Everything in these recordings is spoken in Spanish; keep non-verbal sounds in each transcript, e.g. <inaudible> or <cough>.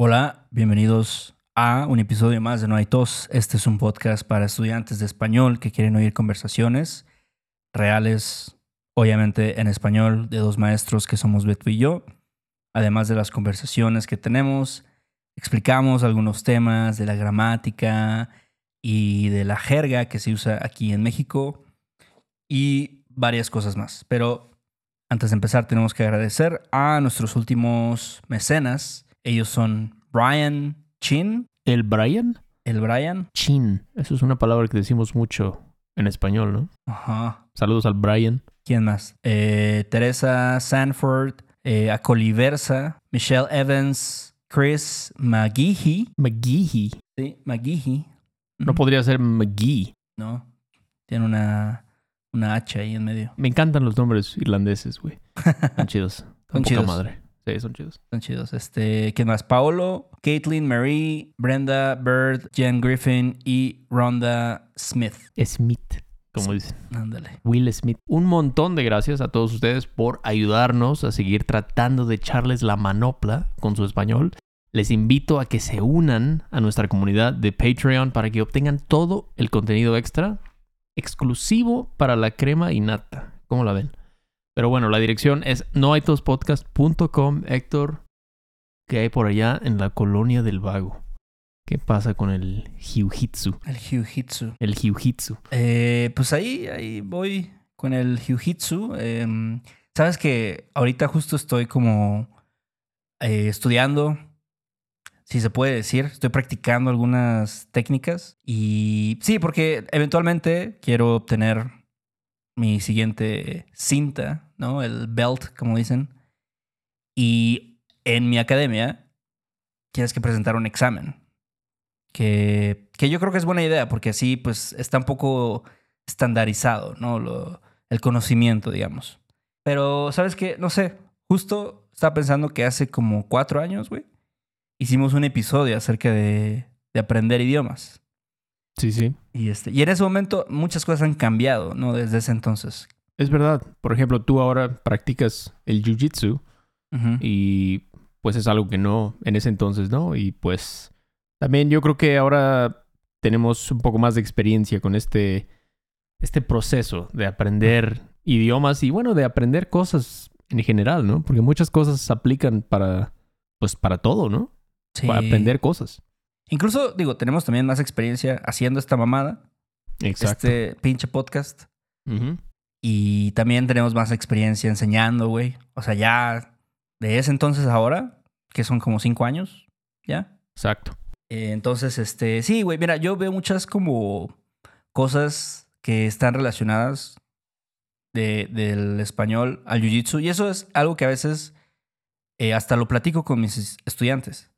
Hola, bienvenidos a un episodio más de No hay tos. Este es un podcast para estudiantes de español que quieren oír conversaciones reales, obviamente en español, de dos maestros que somos Beto y yo. Además de las conversaciones que tenemos, explicamos algunos temas de la gramática y de la jerga que se usa aquí en México y varias cosas más. Pero antes de empezar tenemos que agradecer a nuestros últimos mecenas. Ellos son Brian Chin, ¿El Brian? el Brian. Chin. Eso es una palabra que decimos mucho en español, ¿no? Ajá. Saludos al Brian. ¿Quién más? Eh, Teresa Sanford, eh, Acoliversa, Michelle Evans, Chris McGeehee. McGeehee. Sí, McGeehee. No podría ser McGee. No. Tiene una, una H ahí en medio. Me encantan los nombres irlandeses, güey. <laughs> Chidos. Poca chidos. madre. Sí, son chidos. Están chidos. Este, ¿quién más? Paolo, Caitlin Marie, Brenda Bird, Jen Griffin y Rhonda Smith. Smith, como dicen. Ándale. Will Smith. Un montón de gracias a todos ustedes por ayudarnos a seguir tratando de echarles la manopla con su español. Les invito a que se unan a nuestra comunidad de Patreon para que obtengan todo el contenido extra exclusivo para la crema y nata. ¿Cómo la ven? Pero bueno, la dirección es noaitospodcast.com. Héctor, ¿qué hay por allá en la colonia del vago? ¿Qué pasa con el jiu-jitsu? El Jiu-Jitsu. El jiu-jitsu. Eh, pues ahí, ahí voy con el Jiu-Jitsu. Em, Sabes que ahorita justo estoy como eh, estudiando, si se puede decir, estoy practicando algunas técnicas y sí, porque eventualmente quiero obtener mi siguiente cinta, ¿no? El belt, como dicen. Y en mi academia tienes que presentar un examen. Que, que yo creo que es buena idea, porque así pues está un poco estandarizado, ¿no? El conocimiento, digamos. Pero, ¿sabes qué? No sé, justo estaba pensando que hace como cuatro años, güey, hicimos un episodio acerca de, de aprender idiomas. Sí, sí. Y, este, y en ese momento muchas cosas han cambiado, ¿no? Desde ese entonces. Es verdad. Por ejemplo, tú ahora practicas el jiu-jitsu y pues es algo que no, en ese entonces no. Y pues también yo creo que ahora tenemos un poco más de experiencia con este, este proceso de aprender idiomas y bueno, de aprender cosas en general, ¿no? Porque muchas cosas se aplican para, pues para todo, ¿no? Sí. Para aprender cosas. Incluso, digo, tenemos también más experiencia haciendo esta mamada, Exacto. este pinche podcast. Y también tenemos más experiencia enseñando, güey. O sea, ya de ese entonces ahora, que son como cinco años, ¿ya? Exacto. Eh, entonces, este, sí, güey, mira, yo veo muchas como cosas que están relacionadas de- del español al jiu-jitsu. Y eso es algo que a veces eh, hasta lo platico con mis es- estudiantes.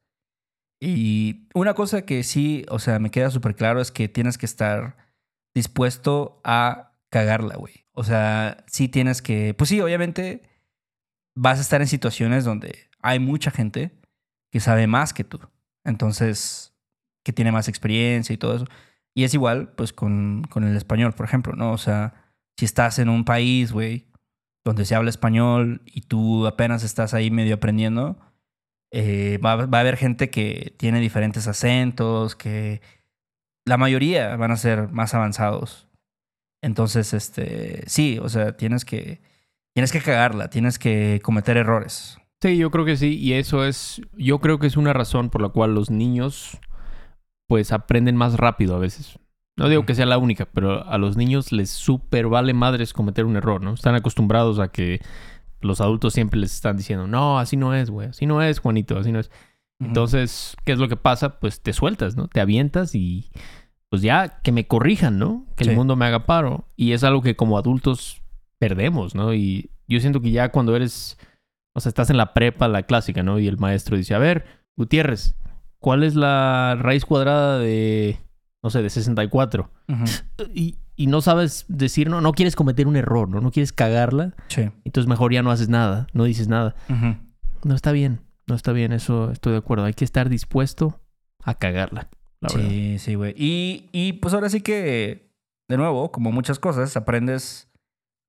Y una cosa que sí, o sea, me queda súper claro es que tienes que estar dispuesto a cagarla, güey. O sea, sí tienes que, pues sí, obviamente vas a estar en situaciones donde hay mucha gente que sabe más que tú. Entonces, que tiene más experiencia y todo eso. Y es igual, pues, con, con el español, por ejemplo, ¿no? O sea, si estás en un país, güey, donde se habla español y tú apenas estás ahí medio aprendiendo, eh, va, va a haber gente que tiene diferentes acentos, que la mayoría van a ser más avanzados. Entonces, este, sí, o sea, tienes que, tienes que cagarla, tienes que cometer errores. Sí, yo creo que sí. Y eso es, yo creo que es una razón por la cual los niños, pues, aprenden más rápido a veces. No digo que sea la única, pero a los niños les súper vale madres cometer un error, ¿no? Están acostumbrados a que los adultos siempre les están diciendo, no, así no es, güey, así no es, Juanito, así no es. Entonces, ¿qué es lo que pasa? Pues te sueltas, ¿no? Te avientas y pues ya que me corrijan, ¿no? Que Sí. el mundo me haga paro. Y es algo que como adultos perdemos, ¿no? Y yo siento que ya cuando eres, o sea, estás en la prepa, la clásica, ¿no? Y el maestro dice, a ver, Gutiérrez, ¿cuál es la raíz cuadrada de, no sé, de 64? Ujú. <laughs> Y, y no sabes decir, no, no quieres cometer un error, ¿no? No quieres cagarla. Sí. Entonces mejor ya no haces nada, no dices nada. No está bien, no está bien, eso estoy de acuerdo. Hay que estar dispuesto a cagarla, la verdad. Sí, sí, güey. Y, y pues ahora sí que, de nuevo, como muchas cosas, aprendes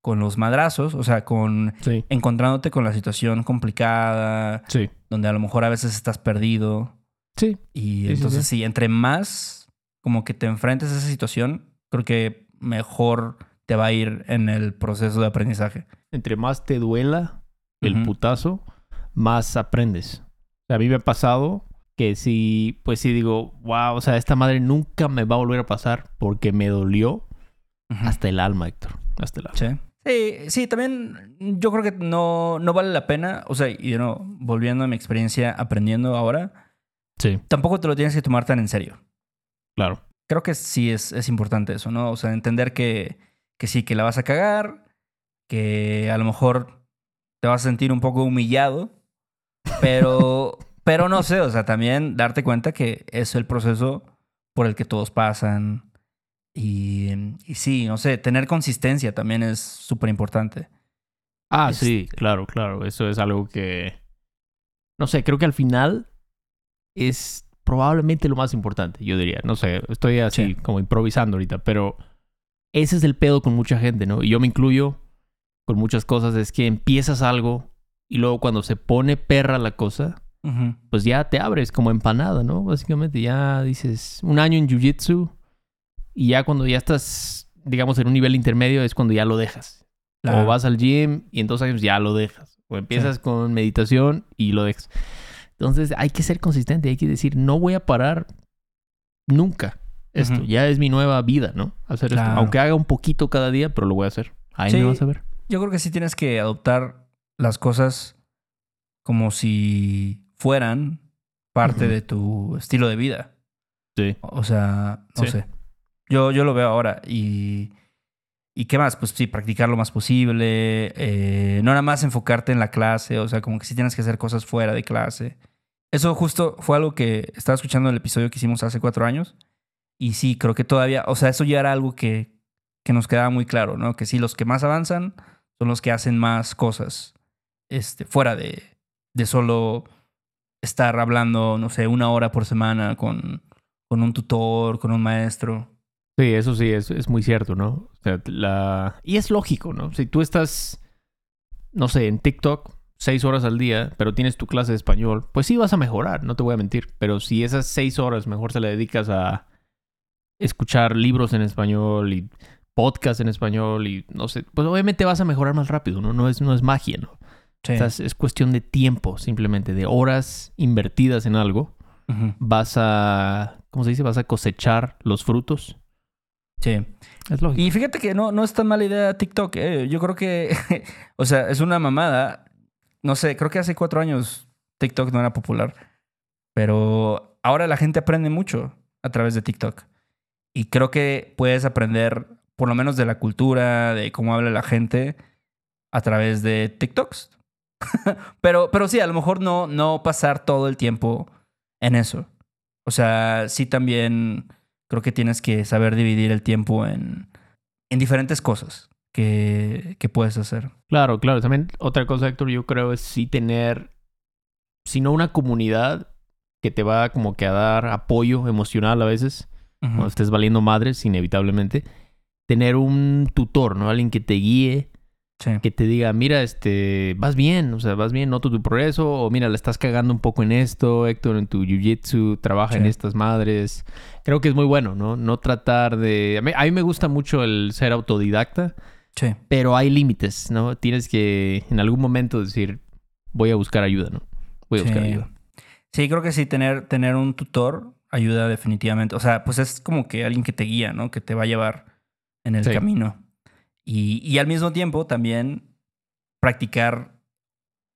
con los madrazos, o sea, con Sí, encontrándote con la situación complicada, sí. donde a lo mejor a veces estás perdido, Sí. Y Sí, sí, entonces sí. sí, entre más como que te enfrentes a esa situación, creo que mejor te va a ir en el proceso de aprendizaje. Entre más te duela el putazo, más aprendes. O sea, a mí me ha pasado que si, pues sí digo, wow, o sea, esta madre nunca me va a volver a pasar porque me dolió hasta el alma, Héctor. Hasta el alma. Sí. Sí, sí, también yo creo que no, no vale la pena, o sea, y no, volviendo a mi experiencia aprendiendo ahora, Sí, tampoco te lo tienes que tomar tan en serio. claro. Creo que sí es, es importante eso, ¿no? O sea, entender que, que sí, que la vas a cagar, que a lo mejor te vas a sentir un poco humillado, pero, <laughs> pero no sé, o sea, también darte cuenta que es el proceso por el que todos pasan. Y, y sí, no sé, tener consistencia también es súper importante. Ah, Este- sí, claro, claro. Eso es algo que, no sé, creo que al final es probablemente lo más importante, yo diría. No sé, estoy así Sí. como improvisando ahorita, pero ese es el pedo con mucha gente, ¿no? Y yo me incluyo con muchas cosas, es que empiezas algo y luego cuando se pone perra la cosa, pues ya te abres como empanada, ¿no? Básicamente ya dices un año en Jiu-Jitsu y ya cuando ya estás, digamos, en un nivel intermedio es cuando ya lo dejas. O vas al gym y en dos años ya lo dejas. O empiezas con meditación y lo dejas. Entonces hay que ser consistente, hay que decir, no voy a parar nunca. Esto ya es mi nueva vida, ¿no? Hacer esto. Aunque haga un poquito cada día, pero lo voy a hacer. Ahí Sí. me vas a ver. Yo creo que sí tienes que adoptar las cosas como si fueran parte de tu estilo de vida. Sí. O sea, no Sí. sé. Yo, yo lo veo ahora y... ¿Y qué más? Pues sí, practicar lo más posible. eh, no nada más enfocarte en la clase. O sea, como que sí tienes que hacer cosas fuera de clase. Eso justo fue algo que estaba escuchando en el episodio que hicimos hace cuatro años. Y sí, creo que todavía... O sea, eso ya era algo que, que nos quedaba muy claro, ¿no? Que sí, los que más avanzan son los que hacen más cosas. Este, fuera de, de solo estar hablando, no sé, una hora por semana con, con un tutor, con un maestro. Sí, eso sí, es, es muy cierto, ¿no? O sea, la... Y es lógico, ¿no? Si tú estás, no sé, en TikTok seis horas al día, pero tienes tu clase de español, pues sí vas a mejorar, no te voy a mentir. Pero si esas seis horas mejor se le dedicas a escuchar libros en español y podcast en español y no sé, pues obviamente vas a mejorar más rápido, ¿no? No es, no es magia, ¿no? Sí. O sea, es, es cuestión de tiempo, simplemente, de horas invertidas en algo. Vas a, ¿cómo se dice? Vas a cosechar los frutos. Sí. Es lógico. Y fíjate que no, no es tan mala idea TikTok. eh. Yo creo que, <laughs> o sea, es una mamada. No sé, creo que hace cuatro años TikTok no era popular. Pero ahora la gente aprende mucho a través de TikTok. Y creo que puedes aprender por lo menos de la cultura, de cómo habla la gente a través de TikToks. <laughs> pero, pero sí, a lo mejor no, no pasar todo el tiempo en eso. O sea, sí también creo que tienes que saber dividir el tiempo en, en diferentes cosas que, que puedes hacer. Claro, claro. También otra cosa, Héctor, yo creo es sí tener, si no una comunidad que te va como que a dar apoyo emocional a veces, cuando estés valiendo madres, inevitablemente, tener un tutor, ¿no? Alguien que te guíe, Sí. que te diga, mira, este, vas bien, o sea, vas bien, noto tu progreso, o mira, la estás cagando un poco en esto, Héctor, en tu jiu-jitsu, trabaja en estas madres. Creo que es muy bueno, ¿no? No tratar de... A mí, a mí me gusta mucho el ser autodidacta, Sí. pero hay límites, ¿no? Tienes que en algún momento decir, voy a buscar ayuda, ¿no? Voy a buscar ayuda. Sí, creo que sí, tener, tener un tutor ayuda definitivamente. O sea, pues es como que alguien que te guía, ¿no? Que te va a llevar en el Sí. camino. Y, y al mismo tiempo también practicar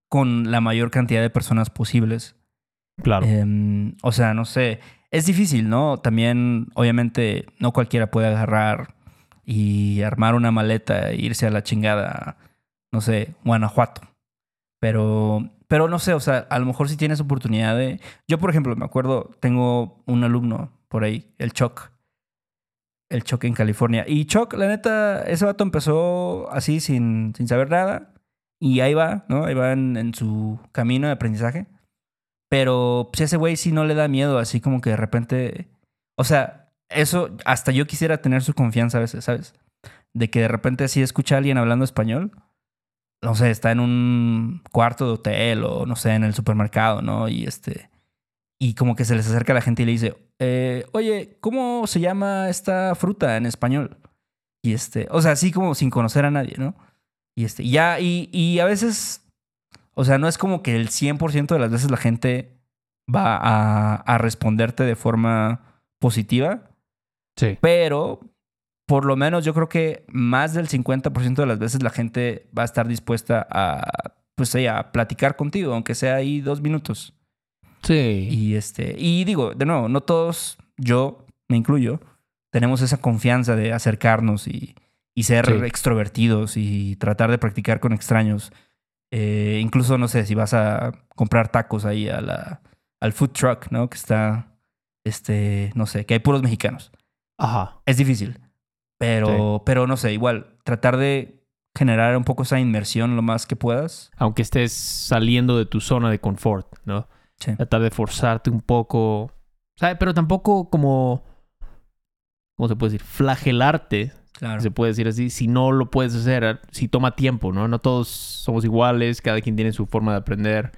con la mayor cantidad de personas posibles. Claro. Em, o sea, no sé, es difícil, ¿no? También, obviamente, no cualquiera puede agarrar y armar una maleta e irse a la chingada, no sé, Guanajuato. Pero, pero no sé, o sea, a lo mejor si tienes oportunidad de... Yo, por ejemplo, me acuerdo, tengo un alumno por ahí, el Choc. El Choc en California. Y Choc, la neta, ese vato empezó así sin, sin saber nada. Y ahí va, ¿no? Ahí va en, su camino de aprendizaje. Pero pues ese güey sí no le da miedo, así como que de repente. O sea, eso hasta yo quisiera tener su confianza a veces, ¿sabes? De que de repente así escucha a alguien hablando español. No sé, está en un cuarto de hotel o no sé, en el supermercado, ¿no? Y este. y como que se les acerca a la gente y le dice, eh, oye, ¿cómo se llama esta fruta en español? Y este, o sea, así como sin conocer a nadie, ¿no? Y este, ya, y, y a veces, o sea, no es como que el 100% de las veces la gente va a, a responderte de forma positiva, Sí. pero por lo menos yo creo que más del 50% de las veces la gente va a estar dispuesta a, pues, a platicar contigo, aunque sea ahí dos minutos. Sí. Y este, y digo, de nuevo, no todos, yo me incluyo, tenemos esa confianza de acercarnos y, y ser Sí. extrovertidos y tratar de practicar con extraños. Eh, incluso, no sé, si vas a comprar tacos ahí a la, al food truck, ¿no? Que está, este, no sé, que hay puros mexicanos. Ajá. Es difícil. Pero, pero no sé, igual, tratar de generar un poco esa inmersión lo más que puedas. Aunque estés saliendo de tu zona de confort, ¿no? Sí. Tratar de forzarte un poco. ¿Sabes? Pero tampoco como. ¿Cómo se puede decir? Flagelarte, Claro. se puede decir así, si no lo puedes hacer, si toma tiempo, ¿no? No todos somos iguales, cada quien tiene su forma de aprender.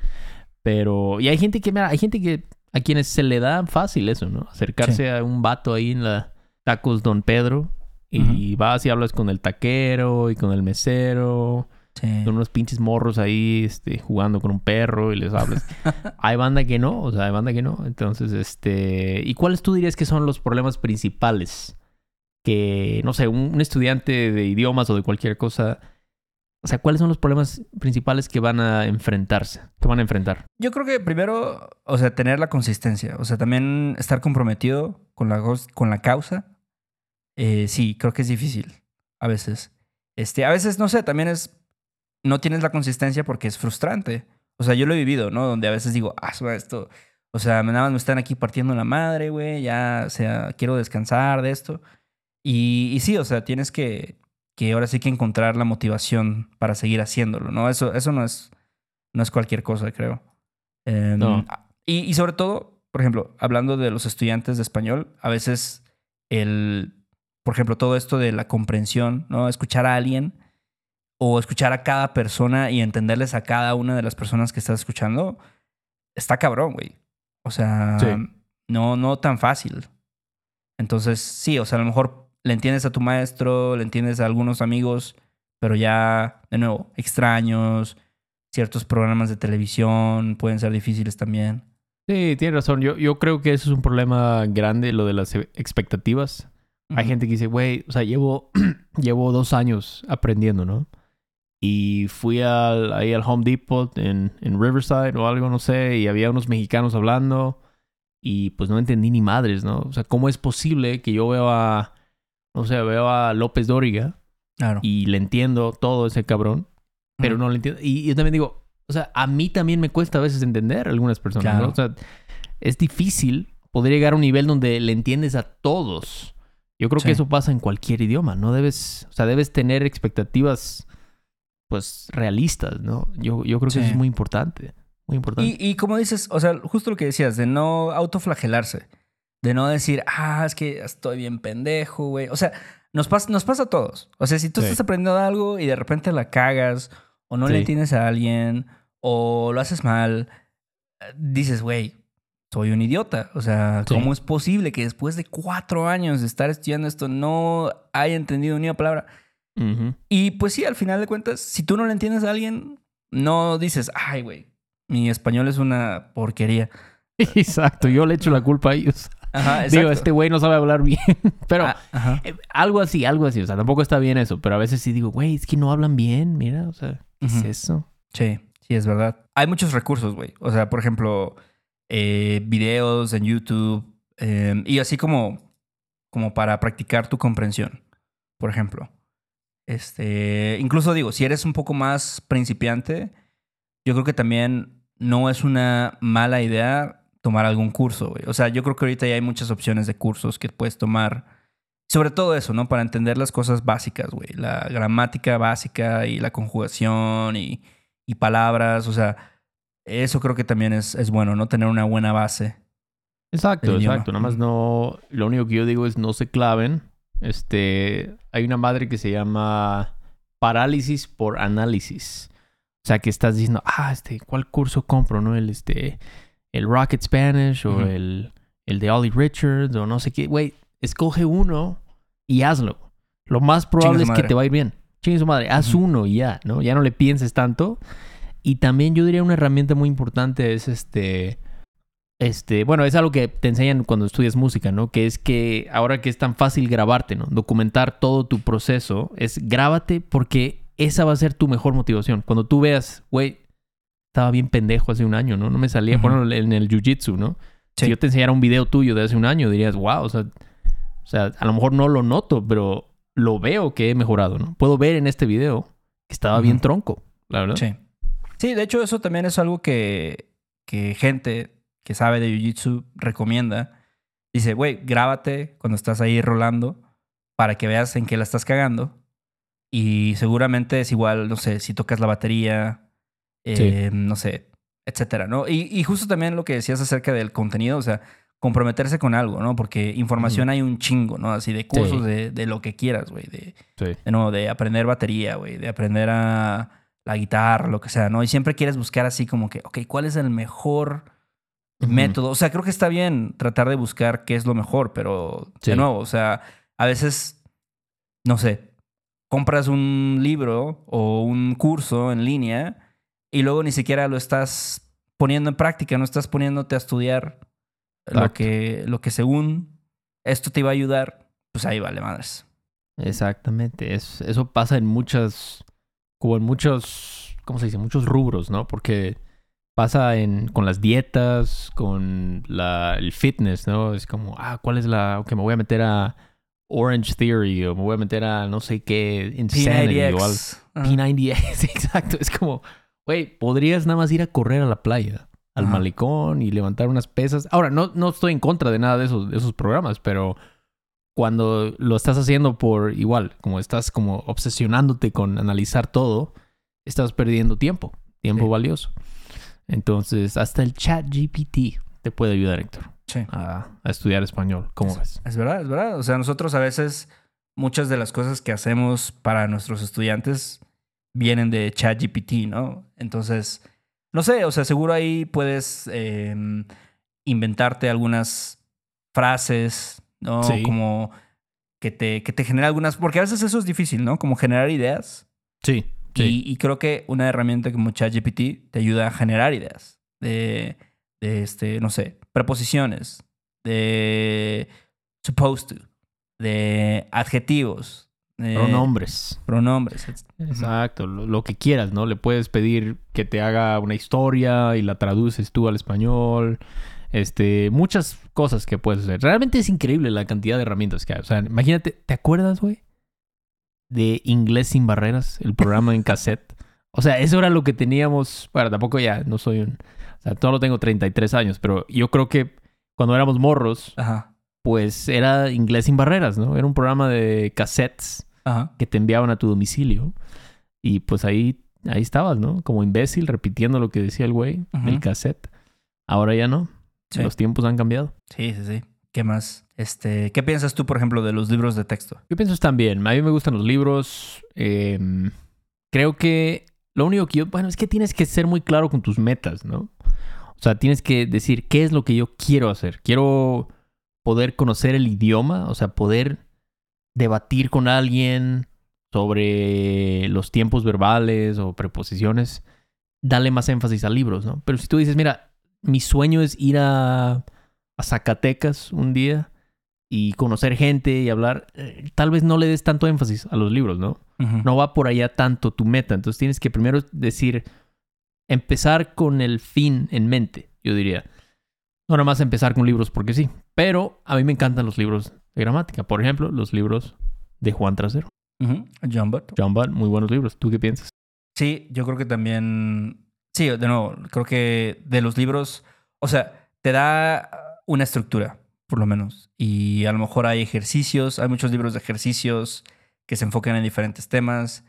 Pero. Y hay gente que, mira, hay gente que. A quienes se le da fácil eso, ¿no? Acercarse a un vato ahí en la Tacos Don Pedro. Y vas y hablas con el taquero y con el mesero. Sí. Son unos pinches morros ahí este, jugando con un perro y les hablas. <laughs> hay banda que no, o sea, hay banda que no. Entonces, este... ¿Y cuáles tú dirías que son los problemas principales? Que, no sé, un, un estudiante de idiomas o de cualquier cosa... O sea, ¿cuáles son los problemas principales que van a enfrentarse? Que van a enfrentar. Yo creo que primero, o sea, tener la consistencia. O sea, también estar comprometido con la, con la causa. Eh, sí, creo que es difícil. A veces. Este, a veces, no sé, también es. No tienes la consistencia porque es frustrante. O sea, yo lo he vivido, ¿no? Donde a veces digo, ah, esto. O sea, nada más me están aquí partiendo la madre, güey. Ya, o sea, quiero descansar de esto. Y, y sí, o sea, tienes que, que ahora sí que encontrar la motivación para seguir haciéndolo, ¿no? Eso, eso no es, no es cualquier cosa, creo. Em, No. y, y sobre todo, por ejemplo, hablando de los estudiantes de español, a veces el, por ejemplo, todo esto de la comprensión, ¿no? Escuchar a alguien o escuchar a cada persona y entenderles a cada una de las personas que estás escuchando, está cabrón, güey. O sea, Sí. no, no tan fácil. Entonces, sí, o sea, a lo mejor le entiendes a tu maestro, le entiendes a algunos amigos, pero ya, de nuevo, extraños, ciertos programas de televisión pueden ser difíciles también. Sí, tienes razón. Yo, yo creo que eso es un problema grande, lo de las expectativas. Hay gente que dice, güey, o sea, llevo, <clears throat> llevo dos años aprendiendo, ¿no? Y fui al, ahí al Home Depot en, en Riverside o algo, no sé, y había unos mexicanos hablando y pues no entendí ni madres, ¿no? O sea, ¿cómo es posible que yo veo a, no sé, veo a López Dóriga Claro. y le entiendo todo ese cabrón, pero Ujú. no le entiendo? Y yo también digo, o sea, a mí también me cuesta a veces entender a algunas personas, Claro. ¿no? O sea, es difícil poder llegar a un nivel donde le entiendes a todos. Yo creo Sí. que eso pasa en cualquier idioma, no debes, o sea, debes tener expectativas, pues, realistas, ¿no? Yo, yo creo que eso es muy importante, muy importante. Y, y como dices, o sea, justo lo que decías, de no autoflagelarse, de no decir, ah, es que estoy bien pendejo, güey. O sea, nos pasa, nos pasa a todos. O sea, si tú Sí. estás aprendiendo algo y de repente la cagas, o no le entiendes a alguien, o lo haces mal, dices, güey, soy un idiota. O sea, Sí. ¿cómo es posible que después de cuatro años de estar estudiando esto no haya entendido ni una palabra? Y pues sí, al final de cuentas, si tú no le entiendes a alguien, no dices, ay, güey, mi español es una porquería. <laughs> Exacto, yo le echo la culpa a ellos. Ajá, <laughs> Digo, este güey no sabe hablar bien, <laughs> pero... Ah, eh, algo así, algo así. O sea, tampoco está bien eso, pero a veces sí digo, güey, es que no hablan bien, mira, o sea, ¿qué es eso? Sí, sí, es verdad. Hay muchos recursos, güey. O sea, por ejemplo, eh, videos en YouTube eh, y así como, como para practicar tu comprensión, por ejemplo. Este, incluso digo, si eres un poco más principiante, yo creo que también no es una mala idea tomar algún curso. O sea, yo creo que ahorita ya hay muchas opciones de cursos que puedes tomar. Sobre todo eso, ¿no? Para entender las cosas básicas, güey. La gramática básica y la conjugación y, y palabras. O sea, eso creo que también es, es bueno, ¿no? Tener una buena base. Exacto, exacto. Nada más no. Lo único que yo digo es no se claven. Este. Hay una madre que se llama parálisis por análisis. O sea, que estás diciendo, ah, este, ¿cuál curso compro? ¿No? El este. el Rocket Spanish o el, el de Ollie Richards o no sé qué. Güey, escoge uno y hazlo. Lo más probable Chingue es que te va a ir bien. Chingue su madre, haz uno y ya, ¿no? Ya no le pienses tanto. Y también yo diría una herramienta muy importante es este... Este, bueno, es algo que te enseñan cuando estudias música, ¿no? Que es que ahora que es tan fácil grabarte, ¿no? Documentar todo tu proceso, es grábate porque esa va a ser tu mejor motivación. Cuando tú veas, güey, estaba bien pendejo hace un año, ¿no? No me salía, Ujú. por ejemplo, en el jiu-jitsu, ¿no? Sí. Si yo te enseñara un video tuyo de hace un año, dirías, wow, o sea, o sea, a lo mejor no lo noto, pero lo veo que he mejorado, ¿no? Puedo ver en este video que estaba bien tronco, la verdad. Sí. Sí, de hecho, eso también es algo que, que gente que sabe de Jiu-Jitsu recomienda. Dice, güey, grábate cuando estás ahí rolando para que veas en qué la estás cagando. Y seguramente es igual, no sé, si tocas la batería, eh, no sé, etcétera, ¿no? Y, y justo también lo que decías acerca del contenido, o sea, comprometerse con algo, ¿no? Porque información hay un chingo, ¿no? Así de cursos, de, de lo que quieras, güey. De, Sí. de nuevo, de aprender batería, güey, de aprender a la guitarra, lo que sea, ¿no? Y siempre quieres buscar así como que, ok, ¿cuál es el mejor método? O sea, creo que está bien tratar de buscar qué es lo mejor, pero Sí. de nuevo, o sea, a veces, no sé, compras un libro o un curso en línea y luego ni siquiera lo estás poniendo en práctica, no estás poniéndote a estudiar lo que, lo que según esto te iba a ayudar, pues ahí vale madres. Exactamente. Es, eso pasa en muchas, como en muchos, ¿cómo se dice? Muchos rubros, ¿no? Porque pasa en, con las dietas, con la, el fitness, ¿no? Es como, ah, ¿cuál es la, ok, me voy a meter a Orange Theory o me voy a meter a no sé qué, Insanity o algo. P90X. Ajá. P90X, <laughs> exacto. Es como, güey, podrías nada más ir a correr a la playa, al malecón y levantar unas pesas. Ahora, no, no estoy en contra de nada de esos, de esos programas, pero cuando lo estás haciendo por igual, como estás como obsesionándote con analizar todo, estás perdiendo tiempo, tiempo Sí. valioso. Entonces, hasta el chat GPT te puede ayudar, Héctor, Sí. a, a estudiar español. ¿Cómo es, ves? Es verdad, es verdad. O sea, nosotros a veces muchas de las cosas que hacemos para nuestros estudiantes vienen de ChatGPT, ¿no? Entonces, no sé, o sea, seguro ahí puedes eh, inventarte algunas frases, ¿no? Sí. Como que te, que te genera algunas, porque a veces eso es difícil, ¿no? Como generar ideas. Sí, sí. Y, y creo que una herramienta como ChatGPT te ayuda a generar ideas de, de este, no sé, preposiciones, de supposed to, de adjetivos, de Pronombres. pronombres. Exacto, lo, lo que quieras, ¿no? Le puedes pedir que te haga una historia y la traduces tú al español. Este, muchas cosas que puedes hacer. Realmente es increíble la cantidad de herramientas que hay. O sea, imagínate, ¿te acuerdas, güey? De Inglés sin barreras, el programa en <laughs> cassette. O sea, eso era lo que teníamos. Bueno, tampoco ya no soy un. O sea, solo tengo 33 años, pero yo creo que cuando éramos morros, Ajá, pues era Inglés sin barreras, ¿no? Era un programa de cassettes ajá. que te enviaban a tu domicilio. Y pues ahí, ahí estabas, ¿no? Como imbécil repitiendo lo que decía el güey del cassette. Ahora ya no. Sí. Los tiempos han cambiado. Sí, sí, sí. ¿Qué más? Este, ¿Qué piensas tú, por ejemplo, de los libros de texto? Yo pienso también. A mí me gustan los libros. eh, creo que lo único que yo... Bueno, es que tienes que ser muy claro con tus metas, ¿no? O sea, tienes que decir qué es lo que yo quiero hacer. Quiero poder conocer el idioma, o sea, poder debatir con alguien sobre los tiempos verbales o preposiciones. Dale más énfasis a libros, ¿no? Pero si tú dices, mira, mi sueño es ir a, a Zacatecas un día y conocer gente y hablar, eh, tal vez no le des tanto énfasis a los libros, ¿no? No va por allá tanto tu meta. Entonces tienes que primero decir, empezar con el fin en mente, yo diría. No nada más empezar con libros porque sí. Pero a mí me encantan los libros de gramática. Por ejemplo, los libros de Juan Trasero. John Butt. John Butt, muy buenos libros. ¿Tú qué piensas? Sí, yo creo que también. Sí, de nuevo, creo que de los libros. O sea, te da una estructura, por lo menos. Y a lo mejor hay ejercicios, hay muchos libros de ejercicios que se enfocan en diferentes temas.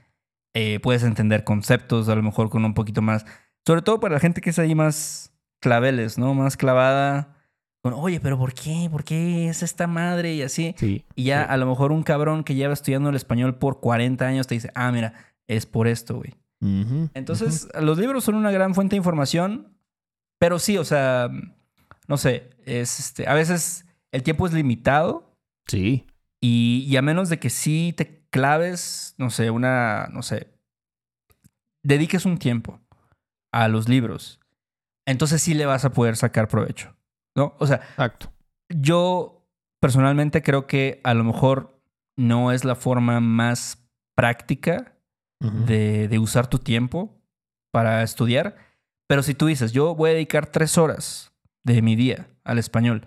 Eh, puedes entender conceptos, a lo mejor con un poquito más. Sobre todo para la gente que es ahí más claveles, ¿no? Más clavada. Con, oye, pero ¿por qué? ¿Por qué es esta madre? Y así. Sí. Y ya Sí. a lo mejor un cabrón que lleva estudiando el español por 40 años te dice, ah, mira, es por esto, güey. Entonces, los libros son una gran fuente de información, pero sí, o sea, no sé, es este, a veces el tiempo es limitado Sí. y, y a menos de que sí te claves, no sé, una, no sé, dediques un tiempo a los libros, entonces sí le vas a poder sacar provecho, ¿no? O sea, Exacto. yo personalmente creo que a lo mejor no es la forma más práctica De, de usar tu tiempo para estudiar, pero si tú dices, yo voy a dedicar tres horas de mi día al español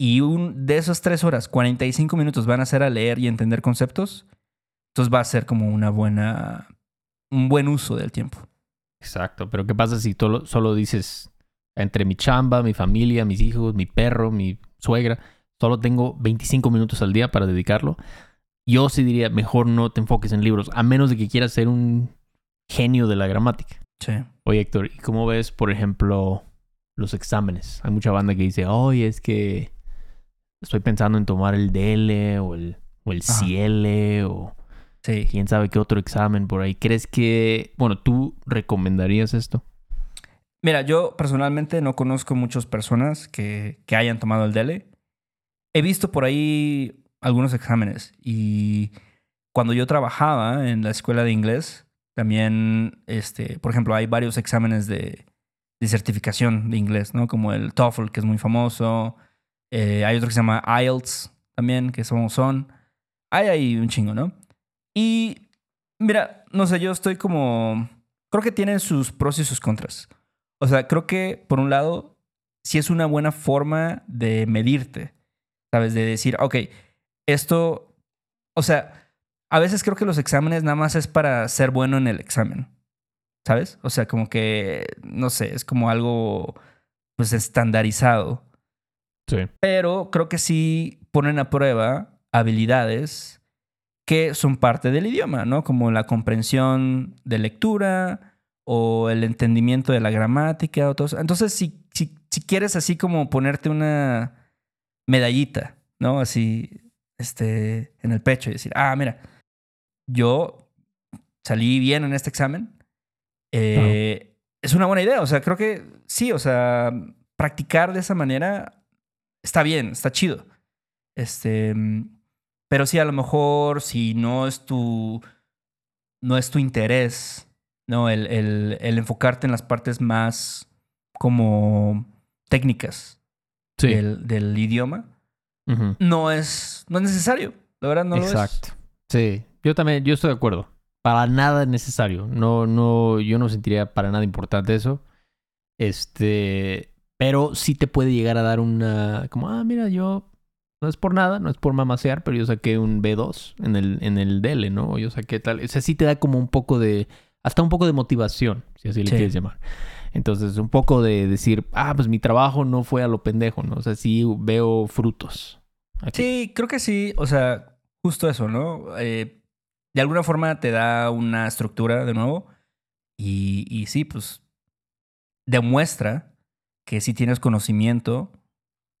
y un, de esas tres horas, 45 minutos van a ser a leer y entender conceptos, entonces va a ser como una buena, un buen uso del tiempo. Exacto. Pero ¿qué pasa si tolo- solo dices entre mi chamba, mi familia, mis hijos, mi perro, mi suegra, solo tengo 25 minutos al día para dedicarlo? Yo sí diría, mejor no te enfoques en libros, a menos de que quieras ser un genio de la gramática. Sí. Oye, Héctor, ¿y cómo ves, por ejemplo, los exámenes? Hay mucha banda que dice, oye, es que estoy pensando en tomar el DL o el, o el. CL o Sí. quién sabe qué otro examen por ahí. ¿Crees que, bueno, tú recomendarías esto? Mira, yo personalmente no conozco muchas personas que, que hayan tomado el DELE. He visto por ahí algunos exámenes y cuando yo trabajaba en la escuela de inglés, también, este, por ejemplo, hay varios exámenes de, de certificación de inglés, ¿no? Como el TOEFL, que es muy famoso. Eh, hay otro que se llama IELTS también, que son, son. Hay ahí un chingo, ¿no? Y mira, no sé, yo estoy como... Creo que tienen sus pros y sus contras. O sea, creo que por un lado, sí es una buena forma de medirte, ¿sabes? De decir, ok, esto, o sea, a veces creo que los exámenes nada más es para ser bueno en el examen, ¿sabes? O sea, como que, no sé, es como algo, pues, estandarizado. Sí. Pero creo que sí ponen a prueba habilidades que son parte del idioma, ¿no? Como la comprensión de lectura o el entendimiento de la gramática o todo eso. Entonces, si, si, si quieres así como ponerte una medallita, ¿no? Así, este, en el pecho y decir, ah, mira, yo salí bien en este examen. eh, Es una buena idea. O sea, creo que sí, o sea, practicar de esa manera está bien, está chido. Este, pero sí, a lo mejor si no es tu, no es tu interés, ¿no? El, el, el enfocarte en las partes más como técnicas Sí. del, del idioma, No es, no es necesario. La verdad no lo es. Exacto. Sí. Yo también, yo estoy de acuerdo. Para nada es necesario. No, no, yo no sentiría para nada importante eso. Este, pero sí te puede llegar a dar una, como, ah, mira, yo, no es por nada, no es por mamasear, pero yo saqué un B2 en el, en el DL, ¿no? Yo saqué tal. O sea, sí te da como un poco de, hasta un poco de motivación, si así le Sí. quieres llamar. Entonces, un poco de decir, ah, pues mi trabajo no fue a lo pendejo, ¿no? O sea, sí veo frutos. aquí. Sí, creo que sí. O sea, justo eso, ¿no? Eh, de alguna forma te da una estructura de nuevo. Y, y sí, pues demuestra que sí tienes conocimiento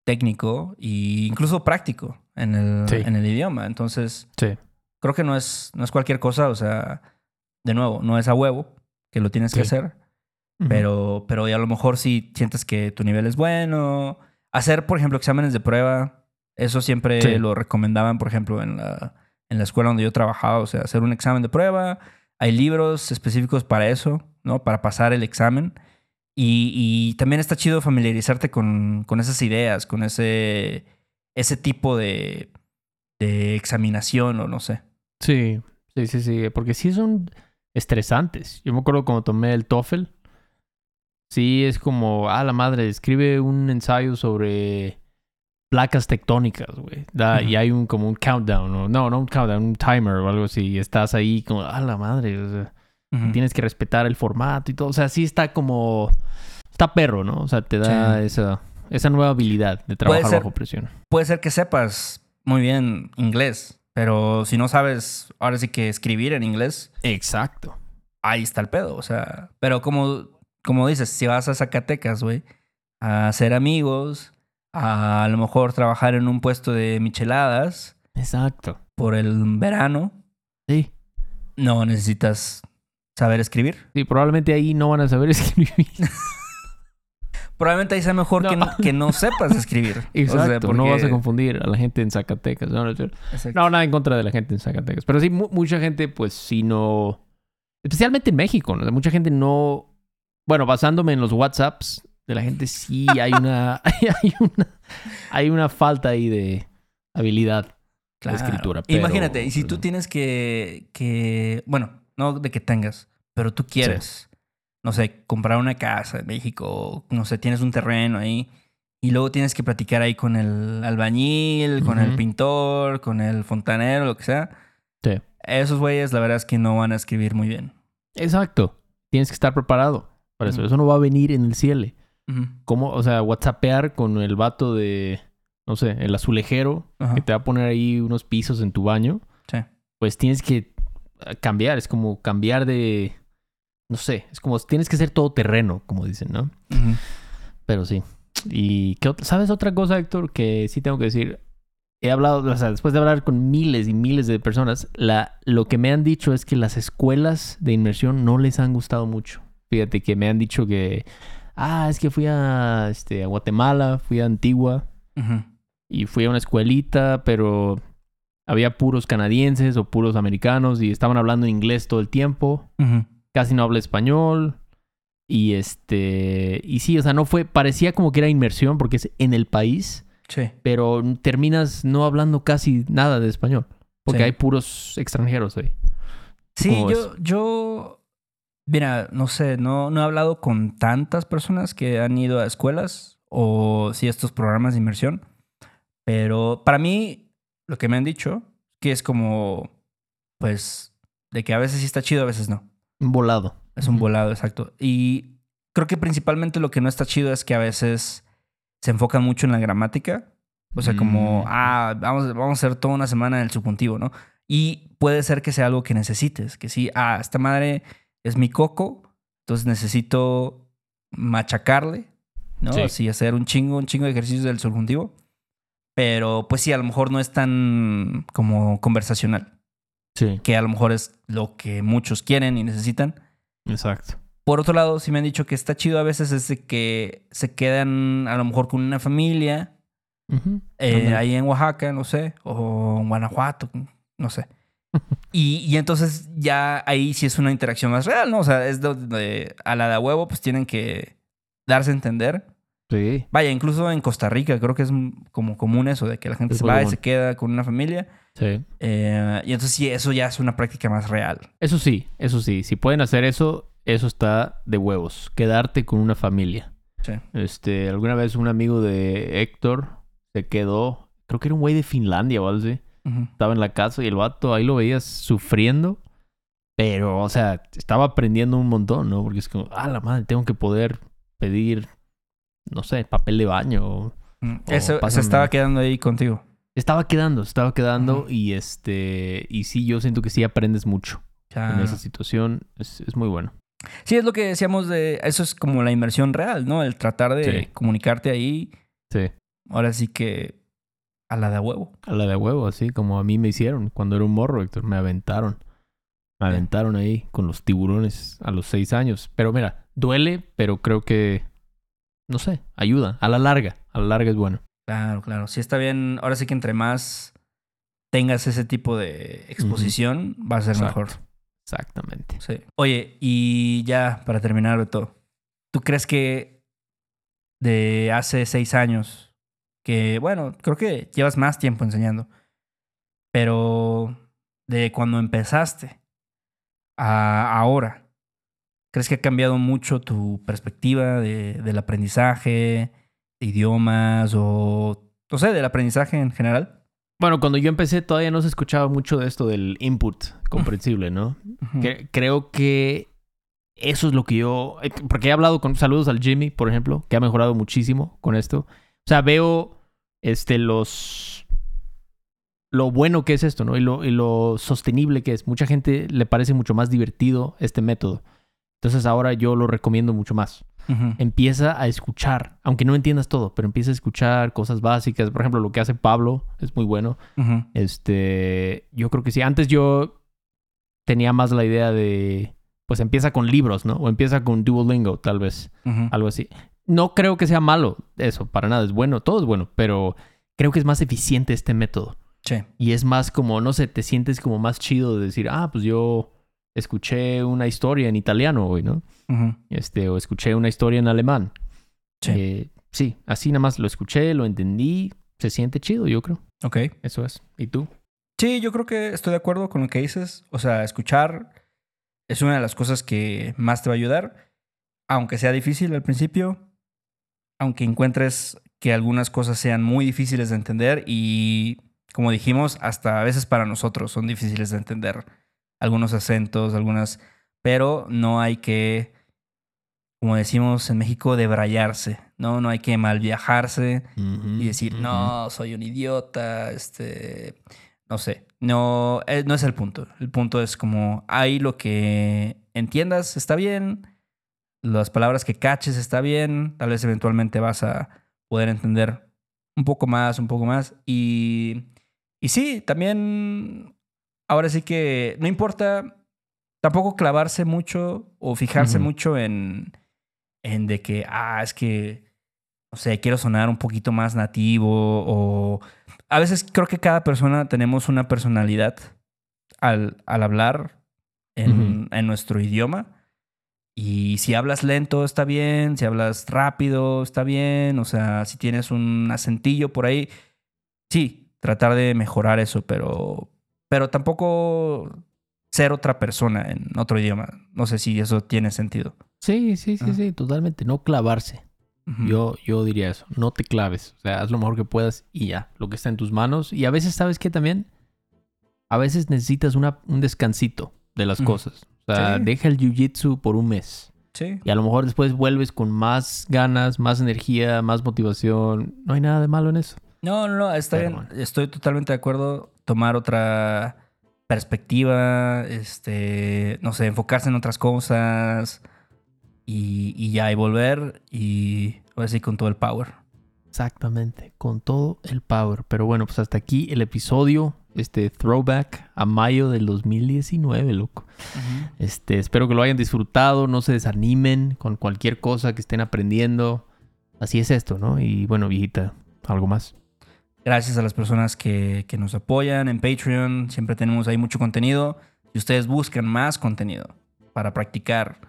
técnico e incluso práctico en el, Sí. en el idioma. Entonces, Sí. creo que no es, no es cualquier cosa. O sea, de nuevo, no es a huevo que lo tienes que Sí. Pero, pero a lo mejor si sientes que tu nivel es bueno. Hacer, por ejemplo, exámenes de prueba. Eso siempre Sí. lo recomendaban, por ejemplo, en la, en la escuela donde yo trabajaba. O sea, hacer un examen de prueba. Hay libros específicos para eso, ¿no? Para pasar el examen. Y, y también está chido familiarizarte con, con esas ideas, con ese, ese tipo de, de examinación o no sé. Sí, sí, sí, sí, porque sí son estresantes. Yo me acuerdo cuando tomé el TOEFL, sí es como, ah, la madre, escribe un ensayo sobre placas tectónicas, güey. Da- Y hay un como un countdown, o no, no un countdown, un timer o algo así. Y estás ahí como, ah, la madre, o sea, tienes que respetar el formato y todo. O sea, sí está como, está perro, ¿no? O sea, te da Sí. esa, esa nueva habilidad de trabajar ser- bajo presión. puede ser que sepas muy bien inglés, pero si no sabes ahora sí que escribir en inglés, Exacto. ahí está el pedo. O sea, pero como, como dices, si vas a Zacatecas, güey, a hacer amigos, a, a lo mejor trabajar en un puesto de micheladas Exacto. por el verano, Sí. no necesitas saber escribir. Sí, probablemente ahí no van a saber <laughs> escribir. probablemente ahí sea mejor No. Que, no, que no sepas escribir. <laughs> O sea, Exacto, no vas a confundir a la gente en Zacatecas. No, no, nada en contra de la gente en Zacatecas. Pero sí, mu- mucha gente, pues sí no. Especialmente en México, ¿no? Mucha gente no. Bueno, basándome en los WhatsApps de la gente, sí hay una. <laughs> hay una. Hay una falta ahí de habilidad. Claro. escritura, pero- Imagínate, y si tú tienes que, que, bueno, no de que tengas, pero tú quieres, no sé, comprar una casa en México, no sé, tienes un terreno ahí, y luego tienes que platicar ahí con el albañil, con el pintor, con el fontanero, lo que sea. Sí. Esos güeyes, la verdad es que no van a escribir muy bien. Exacto. Tienes que estar preparado para eso. Eso no va a venir en el cielo. ¿Cómo? O sea, WhatsAppear con el vato de. No sé, el azulejero que te va a poner ahí unos pisos en tu baño. Sí. pues tienes que eh, cambiar, es como cambiar de, no sé, es como tienes que ser todo terreno, como dicen, ¿no? Pero sí. ¿Y qué otra- sabes otra cosa, Héctor? Que sí tengo que decir. He hablado, o sea, después de hablar con miles y miles de personas, la, lo que me han dicho es que las escuelas de inmersión no les han gustado mucho. Fíjate que me han dicho que, ah, es que fui a, este, a Guatemala, fui a Antigua, y fui a una escuelita, pero había puros canadienses o puros americanos y estaban hablando en inglés todo el tiempo. Casi no habla español. Y este. Y sí, o sea, no fue. Parecía como que era inmersión porque es en el país, Sí. pero terminas no hablando casi nada de español. Porque Sí. hay puros extranjeros ahí. Sí, ¿Cómo yo, yo, mira, no sé, no, no he hablado con tantas personas que han ido a escuelas o sí estos programas de inmersión, pero para mí lo que me han dicho que es como, pues, de que a veces sí está chido, a veces no. Un volado. Es un volado, exacto. Y creo que principalmente lo que no está chido es que a veces se enfocan mucho en la gramática. O sea, como, Mm. ah, vamos, vamos a hacer toda una semana en el subjuntivo, ¿no? Y puede ser que sea algo que necesites. Que sí, ah, esta madre es mi coco, entonces necesito machacarle, ¿no? Sí. Así, hacer un chingo, un chingo de ejercicios del subjuntivo. Pero pues sí, a lo mejor no es tan como conversacional, Sí, que a lo mejor es lo que muchos quieren y necesitan. exacto. Por otro lado, sí me han dicho que está chido a veces es de que se quedan a lo mejor con una familia eh, ahí en Oaxaca, no sé, o en Guanajuato, no sé. Y, y entonces ya ahí sí es una interacción más real, ¿no? O sea, es donde a la de huevo pues tienen que darse a entender. Sí. Vaya, incluso en Costa Rica creo que es como común eso, de que la gente Es se va y se queda con una familia. Sí. eh, y entonces sí, eso ya es una práctica más real. Eso sí, eso sí. Si pueden hacer eso, eso está de huevos. Quedarte con una familia. Sí. Este, alguna vez un amigo de Héctor se quedó, creo que era un güey de Finlandia o algo así. Estaba en la casa y el vato ahí lo veías sufriendo. Pero, o sea, estaba aprendiendo un montón, ¿no? Porque es como, ah, la madre, tengo que poder pedir, no sé, papel de baño. o- Mm, O Eso se estaba quedando ahí contigo. Estaba quedando, estaba quedando y este, y sí, yo siento que sí aprendes mucho Ya. en esa situación. Es, es muy bueno. Sí, es lo que decíamos de. Eso es como la inmersión real, ¿no? El tratar de Sí. comunicarte ahí. Sí. Ahora sí que. A la de huevo. A la de huevo, así como a mí me hicieron cuando era un morro, Héctor. Me aventaron. Me aventaron ahí con los tiburones a los seis años. Pero mira, duele, pero creo que, no sé, ayuda. A la larga, a la larga es bueno. Claro, claro. Sí está bien. Ahora sí que entre más tengas ese tipo de exposición, va a ser Exacto. mejor. Exactamente. Sí. Oye, y ya para terminar, Beto. ¿Tú crees que de hace seis años, que bueno, creo que llevas más tiempo enseñando, pero de cuando empezaste a ahora, ¿crees que ha cambiado mucho tu perspectiva de- del aprendizaje, de idiomas o, no sé, del aprendizaje en general? Bueno, cuando yo empecé todavía no se escuchaba mucho de esto del input comprensible, ¿no? Creo que eso es lo que yo... eh, Porque he hablado con... Saludos al Jimmy, por ejemplo, que ha mejorado muchísimo con esto. O sea, veo este, los... Lo bueno que es esto, ¿no? Y lo, y lo sostenible que es. Mucha gente le parece mucho más divertido este método. Entonces ahora yo lo recomiendo mucho más. Empieza a escuchar, aunque no entiendas todo, pero empieza a escuchar cosas básicas. Por ejemplo, lo que hace Pablo es muy bueno. Este, yo creo que sí. Antes yo tenía más la idea de, pues empieza con libros, ¿no? O empieza con Duolingo, tal vez, algo así. No creo que sea malo eso, para nada, es bueno, todo es bueno, pero creo que es más eficiente este método. Sí. Y es más como, no sé, te sientes como más chido de decir, ah, pues yo escuché una historia en italiano hoy, ¿no? Este, o escuché una historia en alemán. Sí. Eh, sí, así nada más lo escuché, lo entendí, se siente chido, yo creo. Ok. Eso es. ¿Y tú? Sí, yo creo que estoy de acuerdo con lo que dices. O sea, escuchar es una de las cosas que más te va a ayudar. Aunque sea difícil al principio, aunque encuentres que algunas cosas sean muy difíciles de entender y, como dijimos, hasta a veces para nosotros son difíciles de entender algunos acentos, algunas... Pero no hay que, como decimos en México, debrayarse, ¿no? No hay que mal viajarse y decir, no, soy un idiota, este, no sé, no, eh, no es el punto. El punto es como, ahí lo que entiendas está bien, las palabras que caches está bien, tal vez eventualmente vas a poder entender un poco más, un poco más. Y, y sí, también, ahora sí que no importa tampoco clavarse mucho o fijarse mucho en, en de que, ah, es que, no sé, quiero sonar un poquito más nativo o... A veces creo que cada persona tenemos una personalidad al, al hablar en, en nuestro idioma. Y si hablas lento está bien, si hablas rápido está bien, o sea, si tienes un acentillo por ahí, sí, tratar de mejorar eso, pero, pero tampoco ser otra persona en otro idioma. No sé si eso tiene sentido. Sí, sí, sí, Ah. sí, totalmente. No clavarse. Yo, yo diría eso. No te claves. O sea, haz lo mejor que puedas y ya. Lo que está en tus manos. Y a veces, ¿sabes qué también? A veces necesitas una, un descansito de las cosas. O sea, Sí. deja el jiu-jitsu por un mes. Sí. Y a lo mejor después vuelves con más ganas, más energía, más motivación. No hay nada de malo en eso. No, no, no, está Pero bien. bueno. Estoy totalmente de acuerdo. Tomar otra perspectiva, este, no sé, enfocarse en otras cosas y, y ya, y volver y ahora sí con todo el power. Exactamente, con todo el power. Pero bueno, pues hasta aquí el episodio, este throwback a mayo del 2019, loco. Este, espero que lo hayan disfrutado, no se desanimen con cualquier cosa que estén aprendiendo. Así es esto, ¿no? Y bueno, viejita, algo más. Gracias a las personas que, que nos apoyan en Patreon. Siempre tenemos ahí mucho contenido. Si ustedes buscan más contenido para practicar,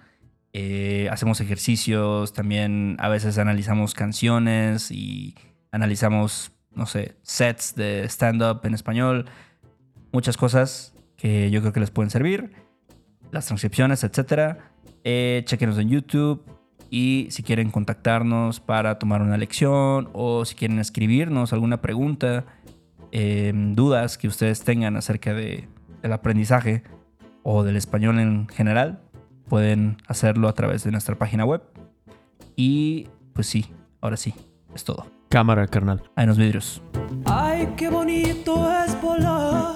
eh, hacemos ejercicios, también a veces analizamos canciones y analizamos, no sé, sets de stand-up en español. Muchas cosas que yo creo que les pueden servir. Las transcripciones, etc. Eh, chequenos en YouTube. Y si quieren contactarnos para tomar una lección o si quieren escribirnos alguna pregunta, eh, dudas que ustedes tengan acerca de, del aprendizaje o del español en general, pueden hacerlo a través de nuestra página web. Y pues sí, ahora sí, es todo. Cámara, carnal. Ahí nos vidrios. Ay, qué bonito es volar